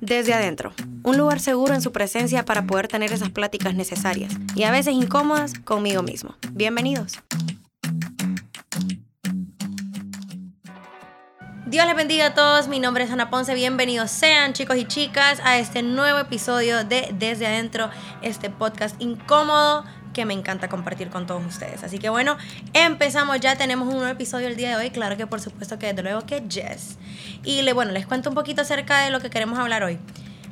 Desde adentro, un lugar seguro en su presencia para poder tener esas pláticas necesarias y a veces incómodas conmigo mismo. Bienvenidos. Dios les bendiga a todos, mi nombre es Ana Ponce, bienvenidos sean chicos y chicas a este nuevo episodio de Desde Adentro, este podcast incómodo que me encanta compartir con todos ustedes. Así que bueno, empezamos ya, tenemos un nuevo episodio el día de hoy, claro que por supuesto que desde luego que yes. Y le, bueno, les cuento un poquito acerca de lo que queremos hablar hoy.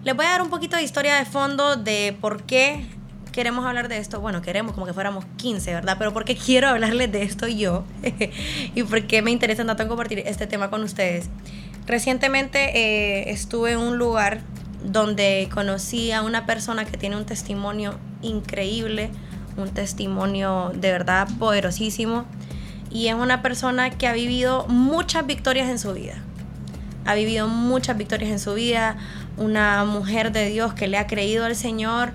Les voy a dar un poquito de historia de fondo de por qué queremos hablar de esto. Bueno, queremos como que fuéramos 15, ¿verdad? Pero por qué quiero hablarles de esto yo y por qué me interesa tanto compartir este tema con ustedes. Recientemente eh, estuve en un lugar donde conocí a una persona que tiene un testimonio increíble, un testimonio de verdad poderosísimo y es una persona que ha vivido muchas victorias en su vida. Ha vivido muchas victorias en su vida, una mujer de Dios que le ha creído al Señor,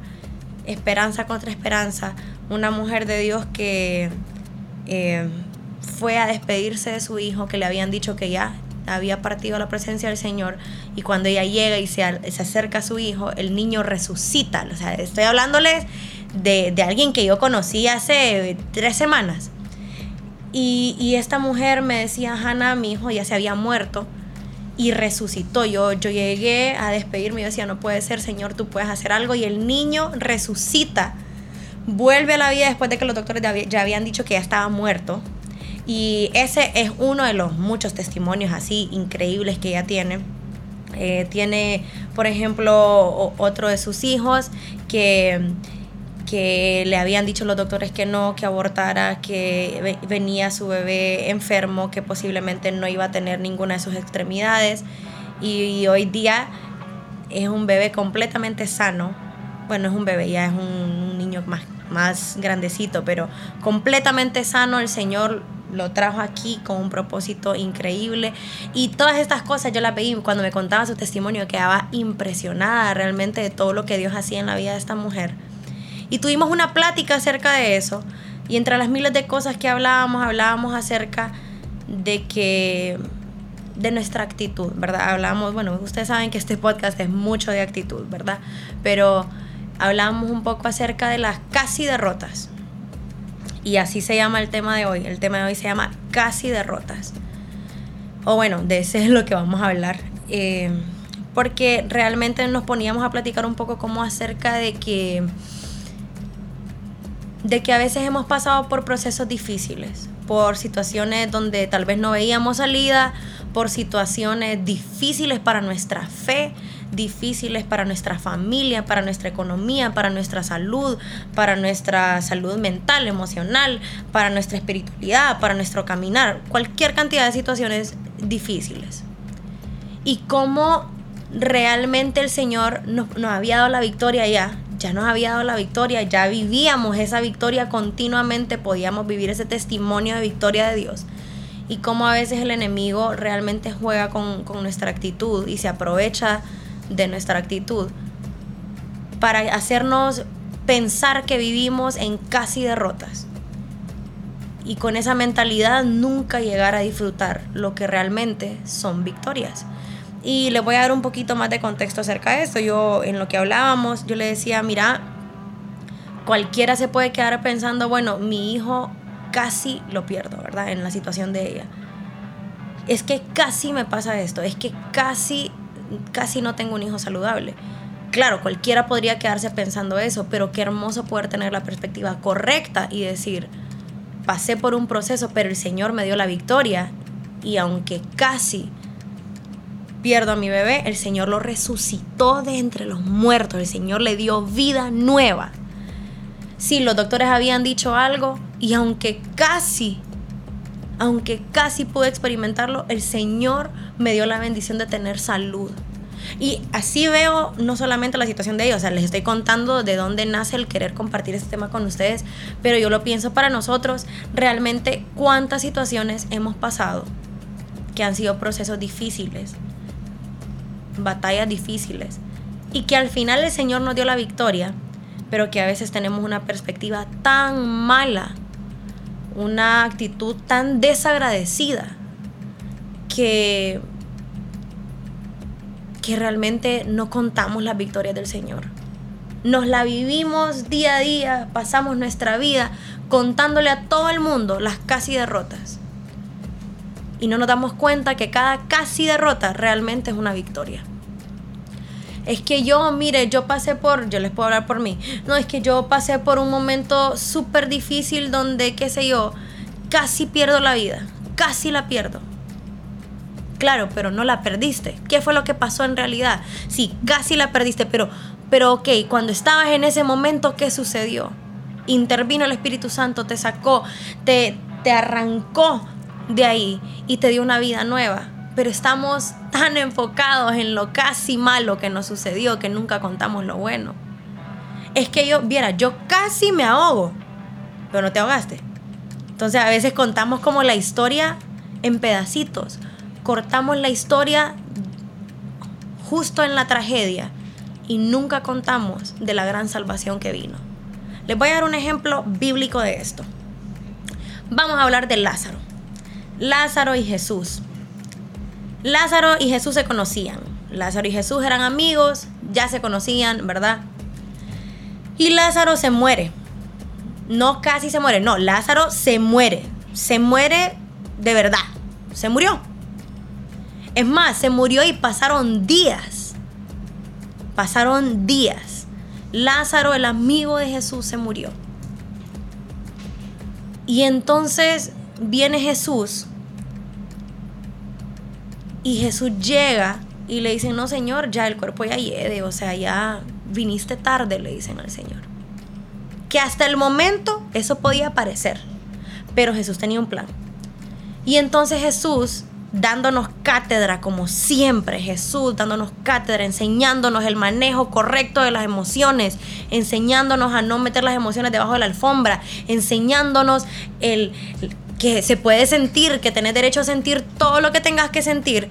esperanza contra esperanza, una mujer de Dios que eh, fue a despedirse de su hijo, que le habían dicho que ya había partido a la presencia del Señor y cuando ella llega y se, se acerca a su hijo, el niño resucita. O sea, estoy hablándoles de, alguien que yo conocí hace tres semanas. Y, esta mujer me decía, Hannah, mi hijo ya se había muerto y resucitó. Yo, yo llegué a despedirme y decía, no puede ser, Señor, tú puedes hacer algo. Y el niño resucita, vuelve a la vida después de que los doctores ya habían dicho que ya estaba muerto. Y ese es uno de los muchos testimonios así increíbles que ella tiene. Eh, tiene, por ejemplo, otro de sus hijos que que le habían dicho los doctores que no, que abortara, que venía su bebé enfermo, que posiblemente no iba a tener ninguna de sus extremidades. Y, hoy día es un bebé completamente sano. Bueno, es un bebé, ya es un, niño más, más grandecito, pero completamente sano. El Señor lo trajo aquí con un propósito increíble. Y todas estas cosas yo las veí cuando me contaba su testimonio, quedaba impresionada realmente de todo lo que Dios hacía en la vida de esta mujer. Y tuvimos una plática acerca de eso. Y entre las miles de cosas que hablábamos, hablábamos acerca de que de nuestra actitud, ¿verdad? Hablábamos, bueno, ustedes saben que este podcast es mucho de actitud, ¿verdad? Pero hablábamos un poco acerca de las casi derrotas. Y así se llama el tema de hoy. El tema de hoy se llama casi derrotas. O bueno, de ese es lo que vamos a hablar. Eh, porque realmente nos poníamos a platicar un poco como acerca de que de que a veces hemos pasado por procesos difíciles, por situaciones donde tal vez no veíamos salida, por situaciones difíciles para nuestra fe, difíciles para nuestra familia, para nuestra economía, para nuestra salud, para nuestra salud mental, emocional, para nuestra espiritualidad, para nuestro caminar, cualquier cantidad de situaciones difíciles. Y cómo realmente el Señor nos, había dado la victoria ya ya nos había dado la victoria, ya vivíamos esa victoria continuamente, podíamos vivir ese testimonio de victoria de Dios. Y cómo a veces el enemigo realmente juega con, nuestra actitud y se aprovecha de nuestra actitud para hacernos pensar que vivimos en casi derrotas. Y con esa mentalidad nunca llegar a disfrutar lo que realmente son victorias. Y les voy a dar un poquito más de contexto acerca de esto. Yo, en lo que hablábamos, yo le decía, mira, cualquiera se puede quedar pensando, bueno, mi hijo casi lo pierdo, ¿verdad? En la situación de ella. Es que casi me pasa esto, es que casi, casi no tengo un hijo saludable. Claro, cualquiera podría quedarse pensando eso, pero qué hermoso poder tener la perspectiva correcta y decir, pasé por un proceso, pero el Señor me dio la victoria y aunque casi pierdo a mi bebé, el Señor lo resucitó de entre los muertos, el Señor le dio vida nueva. Sí, los doctores habían dicho algo y aunque casi, aunque casi pude experimentarlo, el Señor me dio la bendición de tener salud. Y así veo no solamente la situación de ellos, o sea, les estoy contando de dónde nace el querer compartir este tema con ustedes, pero yo lo pienso para nosotros, realmente cuántas situaciones hemos pasado que han sido procesos difíciles, batallas difíciles y que al final el Señor nos dio la victoria, pero que a veces tenemos una perspectiva tan mala, una actitud tan desagradecida que que realmente no contamos las victorias del Señor. Nos la vivimos día a día, pasamos nuestra vida contándole a todo el mundo las casi derrotas. Y no nos damos cuenta que cada casi derrota realmente es una victoria. Es que yo, mire, yo pasé por, yo les puedo hablar por mí, no, es que yo pasé por un momento súper difícil donde, qué sé yo, casi pierdo la vida, casi la pierdo. Claro, pero no la perdiste. ¿Qué fue lo que pasó en realidad? Sí, casi la perdiste, pero, pero ok, cuando estabas en ese momento, ¿qué sucedió? Intervino el Espíritu Santo, te sacó, te, te arrancó de ahí y te dio una vida nueva. Pero estamos tan enfocados en lo casi malo que nos sucedió que nunca contamos lo bueno. Es que yo, viera, yo casi me ahogo, pero no te ahogaste. Entonces a veces contamos como la historia en pedacitos cortamos la historia justo en la tragedia y nunca contamos de la gran salvación que vino. Les voy a dar un ejemplo bíblico de esto. Vamos a hablar de Lázaro. Lázaro y Jesús. Lázaro y Jesús se conocían. Lázaro y Jesús eran amigos, ya se conocían, ¿verdad? Y Lázaro se muere. No casi se muere, no, Lázaro se muere. Se muere de verdad. Se murió. Es más, se murió y pasaron días. Pasaron días. Lázaro, el amigo de Jesús, se murió. Y entonces viene Jesús y Jesús llega y le dicen, no Señor, ya el cuerpo ya hiede, o sea, ya viniste tarde, le dicen al Señor. Que hasta el momento eso podía parecer, pero Jesús tenía un plan. Y entonces Jesús dándonos cátedra como siempre, Jesús dándonos cátedra, enseñándonos el manejo correcto de las emociones, enseñándonos a no meter las emociones debajo de la alfombra, enseñándonos el, que se puede sentir, que tenés derecho a sentir todo lo que tengas que sentir,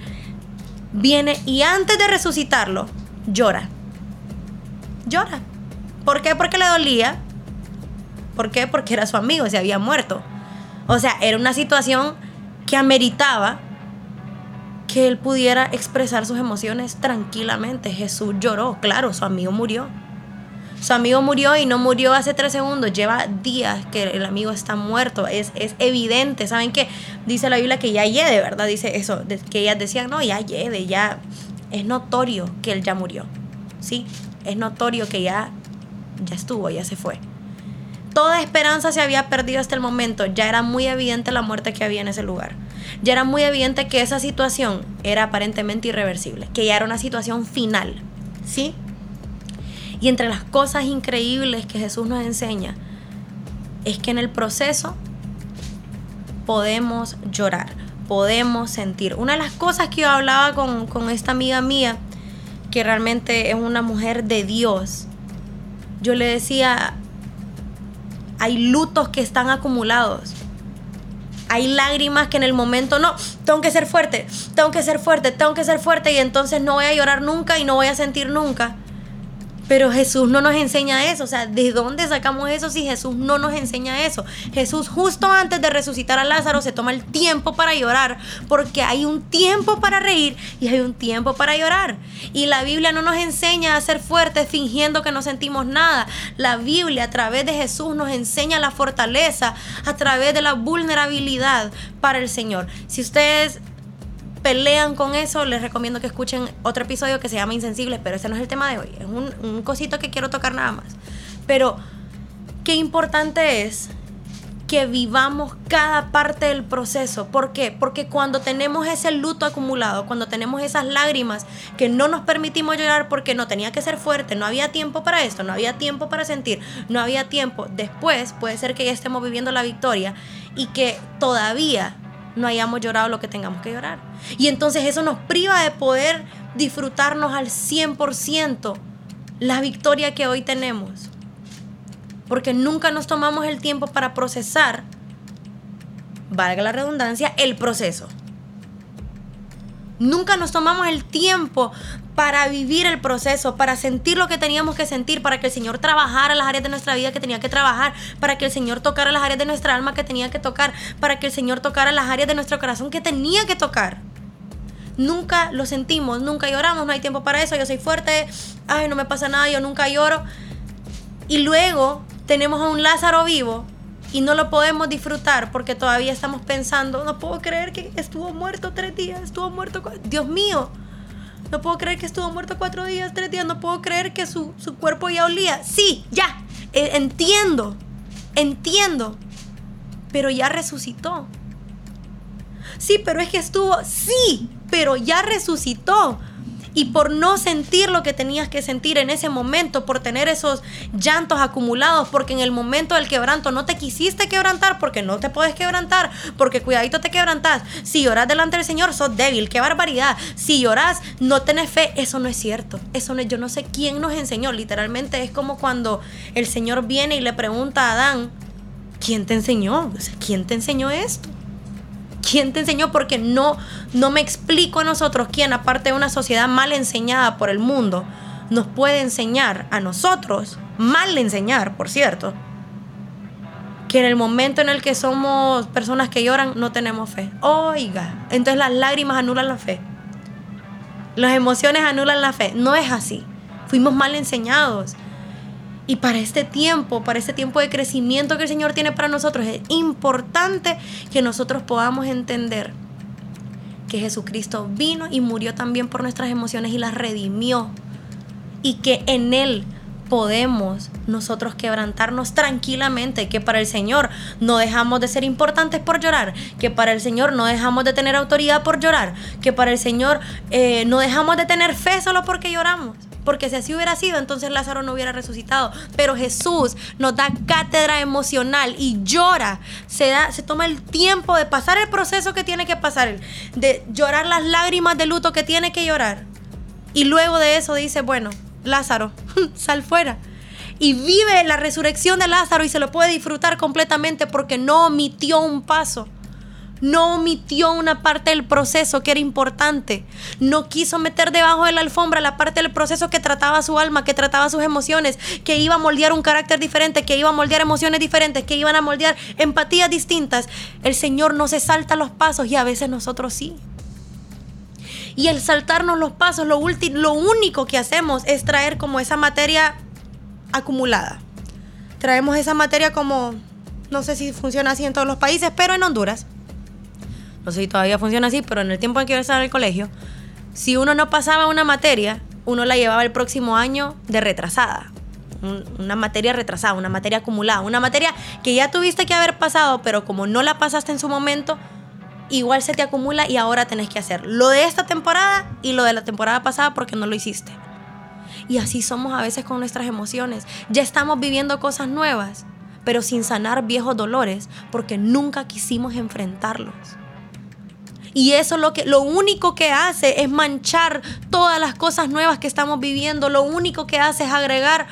viene y antes de resucitarlo, llora. Llora. ¿Por qué? Porque le dolía. ¿Por qué? Porque era su amigo, se había muerto. O sea, era una situación que ameritaba que él pudiera expresar sus emociones tranquilamente. Jesús lloró, claro, su amigo murió. Su amigo murió y no murió hace tres segundos, lleva días que el amigo está muerto, es, es evidente. ¿Saben qué? Dice la Biblia que ya de ¿verdad? Dice eso, que ellas decían, no, ya de ya es notorio que él ya murió, ¿sí? Es notorio que ya, ya estuvo, ya se fue. Toda esperanza se había perdido hasta el momento, ya era muy evidente la muerte que había en ese lugar ya era muy evidente que esa situación era aparentemente irreversible, que ya era una situación final, ¿sí? Y entre las cosas increíbles que Jesús nos enseña es que en el proceso podemos llorar, podemos sentir. Una de las cosas que yo hablaba con, con esta amiga mía, que realmente es una mujer de Dios, yo le decía, hay lutos que están acumulados hay lágrimas que en el momento no, tengo que ser fuerte, tengo que ser fuerte, tengo que ser fuerte y entonces no voy a llorar nunca y no voy a sentir nunca. Pero Jesús no nos enseña eso. O sea, ¿de dónde sacamos eso si Jesús no nos enseña eso? Jesús justo antes de resucitar a Lázaro se toma el tiempo para llorar porque hay un tiempo para reír y hay un tiempo para llorar. Y la Biblia no nos enseña a ser fuertes fingiendo que no sentimos nada. La Biblia a través de Jesús nos enseña la fortaleza a través de la vulnerabilidad para el Señor. Si ustedes pelean con eso, les recomiendo que escuchen otro episodio que se llama Insensibles, pero ese no es el tema de hoy, es un, un cosito que quiero tocar nada más. Pero qué importante es que vivamos cada parte del proceso. ¿Por qué? Porque cuando tenemos ese luto acumulado, cuando tenemos esas lágrimas que no nos permitimos llorar porque no tenía que ser fuerte, no había tiempo para esto, no había tiempo para sentir, no había tiempo, después puede ser que ya estemos viviendo la victoria y que todavía no hayamos llorado lo que tengamos que llorar. Y entonces eso nos priva de poder disfrutarnos al 100% la victoria que hoy tenemos. Porque nunca nos tomamos el tiempo para procesar, valga la redundancia, el proceso. Nunca nos tomamos el tiempo para vivir el proceso, para sentir lo que teníamos que sentir, para que el Señor trabajara las áreas de nuestra vida que tenía que trabajar, para que el Señor tocara las áreas de nuestra alma que tenía que tocar, para que el Señor tocara las áreas de nuestro corazón que tenía que tocar. Nunca lo sentimos, nunca lloramos, no hay tiempo para eso, yo soy fuerte, ay, no me pasa nada, yo nunca lloro. Y luego tenemos a un Lázaro vivo y no lo podemos disfrutar porque todavía estamos pensando, no puedo creer que estuvo muerto tres días, estuvo muerto, Dios mío, no puedo creer que estuvo muerto cuatro días, tres días, no puedo creer que su, cuerpo ya olía. Sí, ya, eh, entiendo, entiendo, pero ya resucitó. Sí, pero es que estuvo, sí, pero ya resucitó y por no sentir lo que tenías que sentir en ese momento, por tener esos llantos acumulados, porque en el momento del quebranto no te quisiste quebrantar, porque no te puedes quebrantar, porque cuidadito te quebrantas. Si lloras delante del Señor, sos débil, qué barbaridad. Si lloras, no tenés fe, eso no es cierto. Eso no, yo no sé quién nos enseñó. Literalmente es como cuando el Señor viene y le pregunta a Adán, ¿quién te enseñó? ¿Quién te enseñó esto? ¿Quién te enseñó? Porque no, no me explico a nosotros quién, aparte de una sociedad mal enseñada por el mundo, nos puede enseñar a nosotros, mal enseñar, por cierto, que en el momento en el que somos personas que lloran no tenemos fe. Oiga, entonces las lágrimas anulan la fe. Las emociones anulan la fe. No es así. Fuimos mal enseñados. Y para este tiempo, para este tiempo de crecimiento que el Señor tiene para nosotros, es importante que nosotros podamos entender que Jesucristo vino y murió también por nuestras emociones y las redimió. Y que en Él podemos nosotros quebrantarnos tranquilamente, que para el Señor no dejamos de ser importantes por llorar, que para el Señor no dejamos de tener autoridad por llorar, que para el Señor eh, no dejamos de tener fe solo porque lloramos porque si así hubiera sido, entonces Lázaro no hubiera resucitado. Pero Jesús nos da cátedra emocional y llora, se, da, se toma el tiempo de pasar el proceso que tiene que pasar, de llorar las lágrimas de luto que tiene que llorar. Y luego de eso dice, bueno, Lázaro, sal fuera y vive la resurrección de Lázaro y se lo puede disfrutar completamente porque no omitió un paso no omitió una parte del proceso que era importante. No quiso meter debajo de la alfombra la parte del proceso que trataba su alma, que trataba sus emociones, que iba a moldear un carácter diferente, que iba a moldear emociones diferentes, que iban a moldear empatías distintas. El Señor no se salta los pasos y a veces nosotros sí. Y el saltarnos los pasos, lo, lo único que hacemos es traer como esa materia acumulada. Traemos esa materia como, no sé si funciona así en todos los países, pero en Honduras no sé si todavía funciona así, pero en el tiempo en que yo estaba en el colegio, si uno no pasaba una materia, uno la llevaba el próximo año de retrasada. una materia retrasada, una materia acumulada, una materia que ya tuviste que haber pasado, pero como no la pasaste en su momento, igual se te acumula y ahora tenés que hacer lo de esta temporada y lo de la temporada pasada porque no lo hiciste. Y así somos a veces con nuestras emociones. Ya estamos viviendo cosas nuevas, pero sin sanar viejos dolores porque nunca quisimos enfrentarlos. Y eso lo que lo único que hace es manchar todas las cosas nuevas que estamos viviendo, lo único que hace es agregar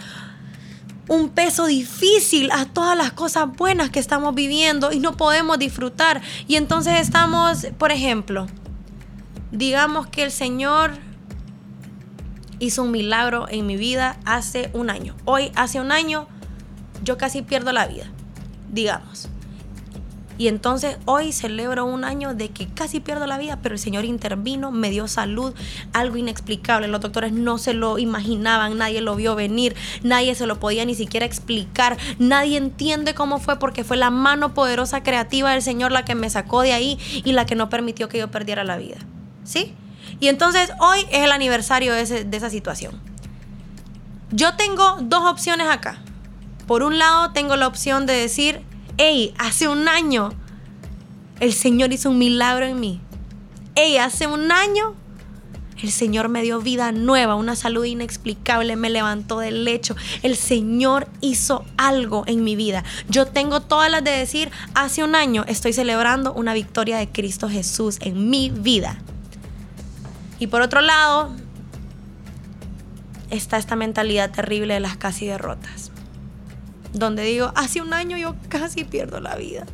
un peso difícil a todas las cosas buenas que estamos viviendo y no podemos disfrutar. Y entonces estamos, por ejemplo, digamos que el Señor hizo un milagro en mi vida hace un año. Hoy, hace un año, yo casi pierdo la vida, digamos. Y entonces hoy celebro un año de que casi pierdo la vida, pero el Señor intervino, me dio salud, algo inexplicable. Los doctores no se lo imaginaban, nadie lo vio venir, nadie se lo podía ni siquiera explicar, nadie entiende cómo fue porque fue la mano poderosa creativa del Señor la que me sacó de ahí y la que no permitió que yo perdiera la vida. ¿Sí? Y entonces hoy es el aniversario de, de esa situación. Yo tengo dos opciones acá. Por un lado, tengo la opción de decir, Ey, hace un año el Señor hizo un milagro en mí. Ey, hace un año el Señor me dio vida nueva, una salud inexplicable, me levantó del lecho. El Señor hizo algo en mi vida. Yo tengo todas las de decir, hace un año estoy celebrando una victoria de Cristo Jesús en mi vida. Y por otro lado, está esta mentalidad terrible de las casi derrotas donde digo, hace un año yo casi pierdo la vida.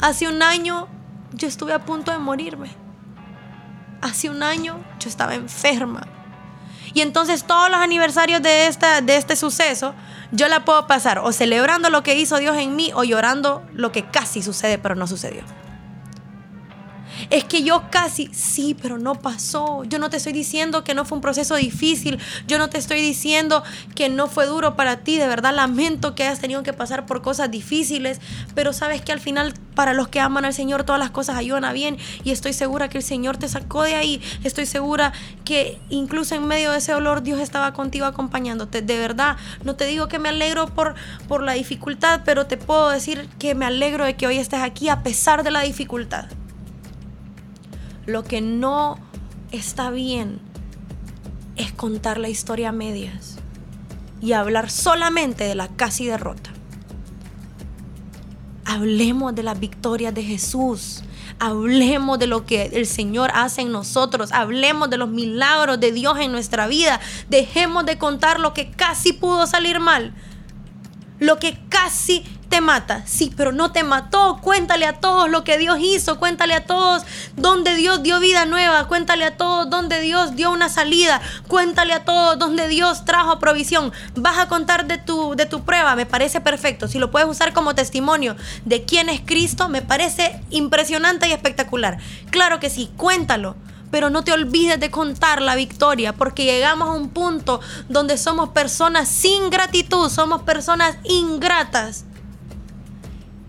Hace un año yo estuve a punto de morirme. Hace un año yo estaba enferma. Y entonces todos los aniversarios de, esta, de este suceso, yo la puedo pasar o celebrando lo que hizo Dios en mí o llorando lo que casi sucede pero no sucedió. Es que yo casi, sí, pero no pasó. Yo no te estoy diciendo que no fue un proceso difícil. Yo no te estoy diciendo que no fue duro para ti. De verdad lamento que hayas tenido que pasar por cosas difíciles. Pero sabes que al final para los que aman al Señor todas las cosas ayudan a bien. Y estoy segura que el Señor te sacó de ahí. Estoy segura que incluso en medio de ese dolor Dios estaba contigo acompañándote. De verdad, no te digo que me alegro por, por la dificultad, pero te puedo decir que me alegro de que hoy estés aquí a pesar de la dificultad. Lo que no está bien es contar la historia a medias y hablar solamente de la casi derrota. Hablemos de las victorias de Jesús. Hablemos de lo que el Señor hace en nosotros. Hablemos de los milagros de Dios en nuestra vida. Dejemos de contar lo que casi pudo salir mal. Lo que casi te mata. Sí, pero no te mató. Cuéntale a todos lo que Dios hizo. Cuéntale a todos donde Dios dio vida nueva. Cuéntale a todos donde Dios dio una salida. Cuéntale a todos donde Dios trajo provisión. Vas a contar de tu, de tu prueba. Me parece perfecto. Si lo puedes usar como testimonio de quién es Cristo, me parece impresionante y espectacular. Claro que sí, cuéntalo pero no te olvides de contar la victoria, porque llegamos a un punto donde somos personas sin gratitud, somos personas ingratas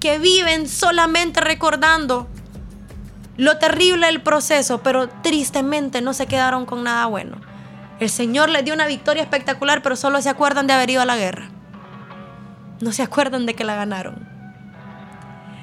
que viven solamente recordando lo terrible del proceso, pero tristemente no se quedaron con nada bueno. El Señor les dio una victoria espectacular, pero solo se acuerdan de haber ido a la guerra. No se acuerdan de que la ganaron.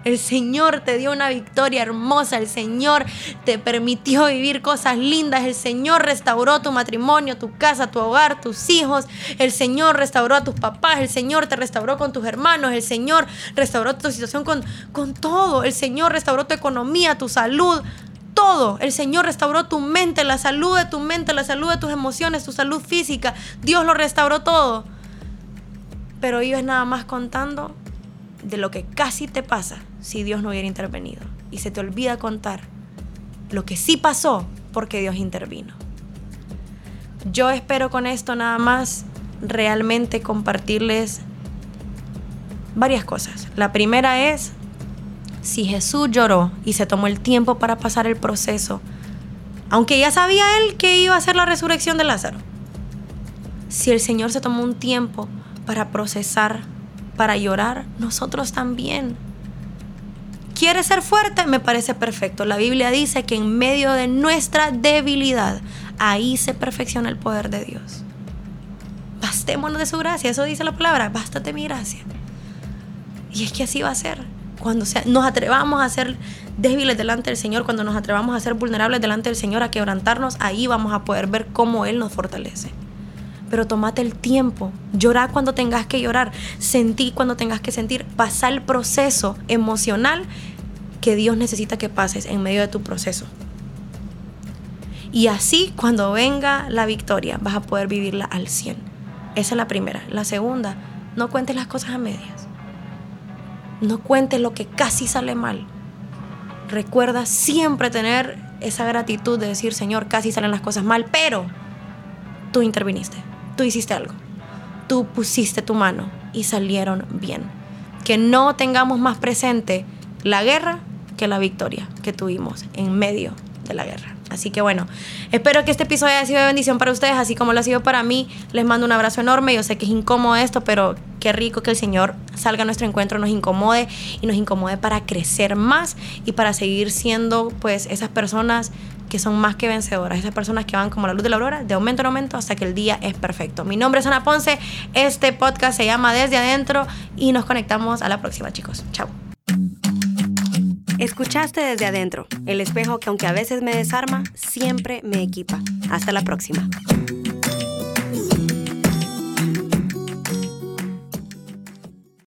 El Señor te dio una victoria hermosa. El Señor te permitió vivir cosas lindas. El Señor restauró tu matrimonio, tu casa, tu hogar, tus hijos. El Señor restauró a tus papás. El Señor te restauró con tus hermanos. El Señor restauró tu situación con, con todo. El Señor restauró tu economía, tu salud. Todo. El Señor restauró tu mente, la salud de tu mente, la salud de tus emociones, tu salud física. Dios lo restauró todo. Pero es nada más contando de lo que casi te pasa si Dios no hubiera intervenido. Y se te olvida contar lo que sí pasó porque Dios intervino. Yo espero con esto nada más realmente compartirles varias cosas. La primera es, si Jesús lloró y se tomó el tiempo para pasar el proceso, aunque ya sabía él que iba a ser la resurrección de Lázaro, si el Señor se tomó un tiempo para procesar, para llorar, nosotros también ¿Quieres ser fuerte? Me parece perfecto. La Biblia dice que en medio de nuestra debilidad, ahí se perfecciona el poder de Dios. Bastémonos de su gracia, eso dice la palabra, bástate mi gracia. Y es que así va a ser. Cuando nos atrevamos a ser débiles delante del Señor, cuando nos atrevamos a ser vulnerables delante del Señor, a quebrantarnos, ahí vamos a poder ver cómo Él nos fortalece pero tómate el tiempo, llorar cuando tengas que llorar, sentir cuando tengas que sentir, pasar el proceso emocional que Dios necesita que pases en medio de tu proceso. Y así cuando venga la victoria vas a poder vivirla al 100. Esa es la primera. La segunda, no cuentes las cosas a medias. No cuentes lo que casi sale mal. Recuerda siempre tener esa gratitud de decir, Señor, casi salen las cosas mal, pero tú interviniste tú hiciste algo. Tú pusiste tu mano y salieron bien. Que no tengamos más presente la guerra que la victoria que tuvimos en medio de la guerra. Así que bueno, espero que este episodio haya sido de bendición para ustedes, así como lo ha sido para mí. Les mando un abrazo enorme. Yo sé que es incómodo esto, pero qué rico que el Señor salga a nuestro encuentro, nos incomode y nos incomode para crecer más y para seguir siendo pues esas personas que son más que vencedoras, esas personas que van como la luz de la aurora, de aumento en aumento hasta que el día es perfecto. Mi nombre es Ana Ponce, este podcast se llama Desde Adentro y nos conectamos a la próxima chicos. Chao. Escuchaste desde adentro, el espejo que aunque a veces me desarma, siempre me equipa. Hasta la próxima.